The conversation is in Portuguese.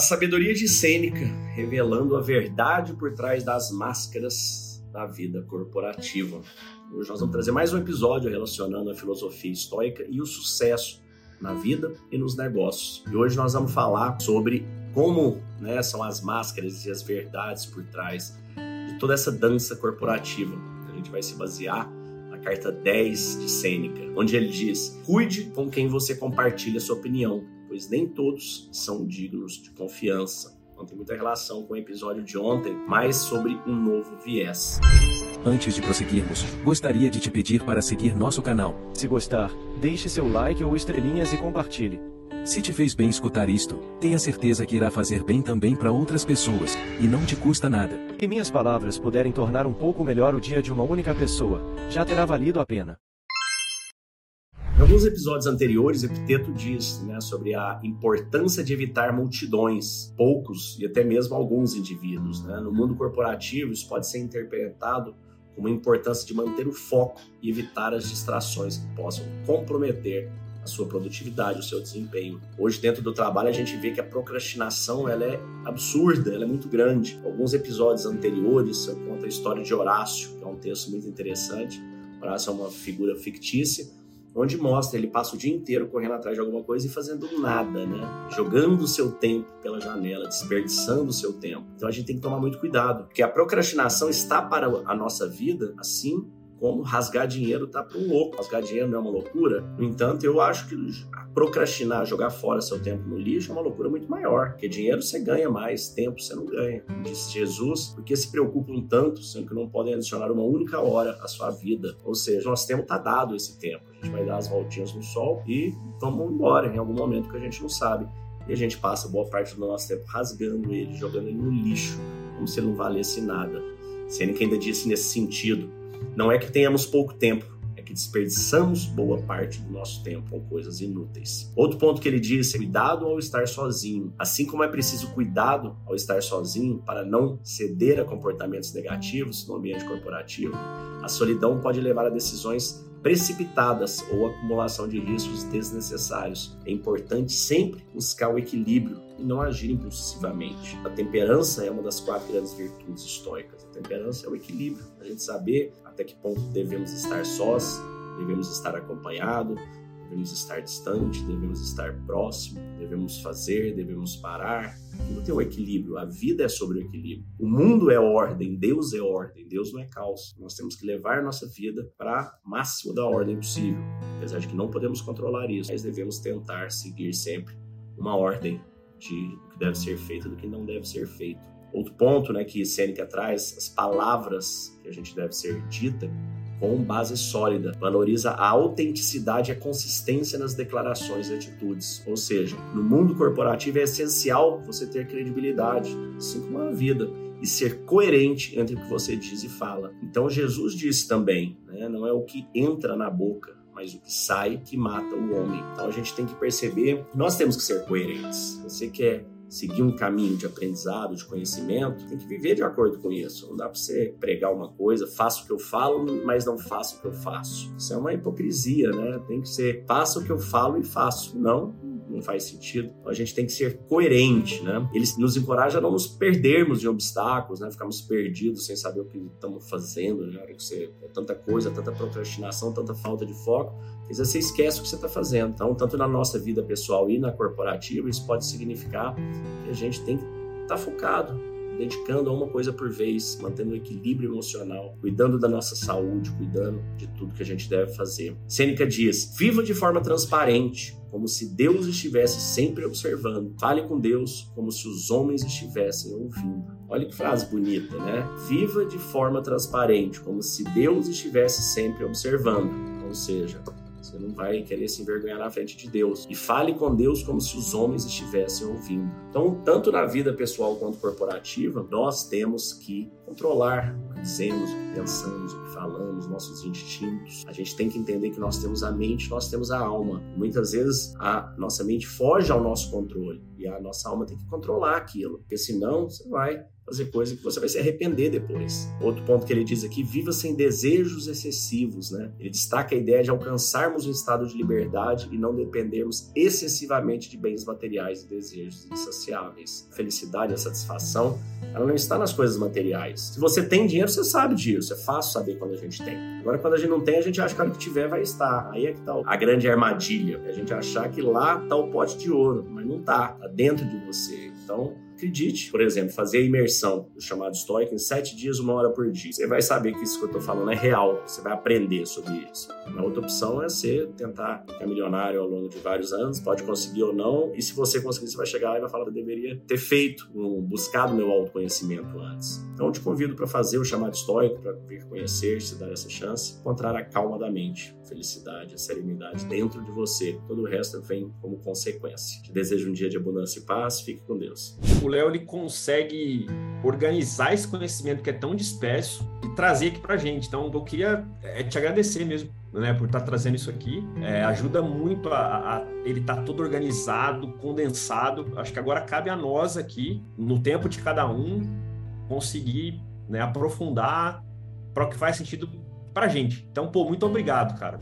sabedoria de Sêneca, revelando a verdade por trás das máscaras da vida corporativa. Hoje nós vamos trazer mais um episódio relacionando a filosofia estoica e o sucesso na vida e nos negócios. E hoje nós vamos falar sobre como né, são as máscaras e as verdades por trás de toda essa dança corporativa. A gente vai se basear carta 10 de Sêneca, onde ele diz: Cuide com quem você compartilha sua opinião, pois nem todos são dignos de confiança. Não tem muita relação com o episódio de ontem, mas sobre um novo viés. Antes de prosseguirmos, gostaria de te pedir para seguir nosso canal. Se gostar, deixe seu like ou estrelinhas e compartilhe. Se te fez bem escutar isto, tenha certeza que irá fazer bem também para outras pessoas, e não te custa nada. E minhas palavras puderem tornar um pouco melhor o dia de uma única pessoa, já terá valido a pena. Em alguns episódios anteriores, Epiteto diz né, sobre a importância de evitar multidões, poucos e até mesmo alguns indivíduos. Né? No mundo corporativo, isso pode ser interpretado como a importância de manter o foco e evitar as distrações que possam comprometer a sua produtividade, o seu desempenho. Hoje, dentro do trabalho, a gente vê que a procrastinação ela é absurda, ela é muito grande. Alguns episódios anteriores, eu conto a história de Horácio, que é um texto muito interessante. Horácio é uma figura fictícia, onde mostra ele passa o dia inteiro correndo atrás de alguma coisa e fazendo nada, né? Jogando o seu tempo pela janela, desperdiçando o seu tempo. Então a gente tem que tomar muito cuidado, porque a procrastinação está para a nossa vida assim como rasgar dinheiro tá para um louco. Rasgar dinheiro não é uma loucura. No entanto, eu acho que procrastinar, jogar fora seu tempo no lixo é uma loucura muito maior. Porque dinheiro você ganha mais, tempo você não ganha. Disse Jesus, porque se preocupam tanto, sendo que não podem adicionar uma única hora à sua vida. Ou seja, nosso tempo tá dado esse tempo. A gente vai dar as voltinhas no sol e vamos embora em algum momento que a gente não sabe. E a gente passa boa parte do nosso tempo rasgando ele, jogando ele no lixo, como se ele não valesse nada. Sendo que ainda disse nesse sentido, não é que tenhamos pouco tempo, é que desperdiçamos boa parte do nosso tempo com coisas inúteis. Outro ponto que ele diz é cuidado ao estar sozinho. Assim como é preciso cuidado ao estar sozinho para não ceder a comportamentos negativos no ambiente corporativo, a solidão pode levar a decisões precipitadas ou acumulação de riscos desnecessários. É importante sempre buscar o equilíbrio e não agir impulsivamente. A temperança é uma das quatro grandes virtudes estoicas. A temperança é o equilíbrio, a gente saber até que ponto devemos estar sós, devemos estar acompanhado, devemos estar distante, devemos estar próximo, devemos fazer, devemos parar. Tudo tem um equilíbrio. A vida é sobre o equilíbrio. O mundo é ordem, Deus é ordem, Deus não é caos. Nós temos que levar nossa vida para máximo da ordem possível. Apesar de que não podemos controlar isso, mas devemos tentar seguir sempre uma ordem de do que deve ser feito e do que não deve ser feito. Outro ponto né, que Sêneca traz, as palavras que a gente deve ser dita com base sólida, valoriza a autenticidade e a consistência nas declarações e atitudes. Ou seja, no mundo corporativo é essencial você ter credibilidade, assim como na vida, e ser coerente entre o que você diz e fala. Então Jesus disse também, né, não é o que entra na boca, mas o que sai que mata o homem. Então a gente tem que perceber nós temos que ser coerentes. Você quer seguir um caminho de aprendizado, de conhecimento, tem que viver de acordo com isso. Não dá para você pregar uma coisa, faça o que eu falo, mas não faça o que eu faço. Isso é uma hipocrisia, né? Tem que ser faça o que eu falo e faço. Não, não faz sentido. A gente tem que ser coerente, né? Eles nos encorajam a não nos perdermos de obstáculos, né? Ficarmos perdidos sem saber o que estamos fazendo, né? Que você é tanta coisa, tanta procrastinação, tanta falta de foco, que você esquece o que você está fazendo. Então, tanto na nossa vida pessoal e na corporativa, isso pode significar que a gente tem que estar tá focado, dedicando a uma coisa por vez, mantendo o equilíbrio emocional, cuidando da nossa saúde, cuidando de tudo que a gente deve fazer. Sêneca diz: viva de forma transparente, como se Deus estivesse sempre observando. Fale com Deus como se os homens estivessem ouvindo. Olha que frase bonita, né? Viva de forma transparente, como se Deus estivesse sempre observando. Ou seja, você não vai querer se envergonhar na frente de Deus. E fale com Deus como se os homens estivessem ouvindo. Então, tanto na vida pessoal quanto corporativa, nós temos que controlar o que dizemos, o que pensamos, o que falamos, nossos instintos. A gente tem que entender que nós temos a mente, nós temos a alma. Muitas vezes a nossa mente foge ao nosso controle e a nossa alma tem que controlar aquilo, porque senão você vai fazer coisa que você vai se arrepender depois. Outro ponto que ele diz aqui, viva sem desejos excessivos, né? Ele destaca a ideia de alcançarmos um estado de liberdade e não dependermos excessivamente de bens materiais e desejos insaciáveis. A felicidade, a satisfação, ela não está nas coisas materiais. Se você tem dinheiro, você sabe disso, é fácil saber quando a gente tem. Agora, quando a gente não tem, a gente acha que hora que tiver vai estar. Aí é que está a grande armadilha, é a gente achar que lá está o pote de ouro, mas não está, está dentro de você. Então, acredite. Por exemplo, fazer a imersão do chamado estoico em sete dias, uma hora por dia. Você vai saber que isso que eu estou falando é real. Você vai aprender sobre isso. A outra opção é você tentar ficar milionário ao longo de vários anos, pode conseguir ou não. E se você conseguir, você vai chegar lá e vai falar eu deveria ter feito, um, buscado meu autoconhecimento antes. Então, te convido para fazer o chamado estoico, para vir conhecer, se dar essa chance, encontrar a calma da mente, a felicidade, a serenidade dentro de você. Todo o resto vem como consequência. Te desejo um dia de abundância e paz. Fique com Deus. O Léo ele consegue organizar esse conhecimento que é tão disperso e trazer aqui para gente. Então, eu queria é, te agradecer mesmo né, por estar tá trazendo isso aqui. É, ajuda muito a, a ele estar tá todo organizado, condensado. Acho que agora cabe a nós aqui, no tempo de cada um, conseguir né, aprofundar para o que faz sentido para gente. Então, pô, muito obrigado, cara.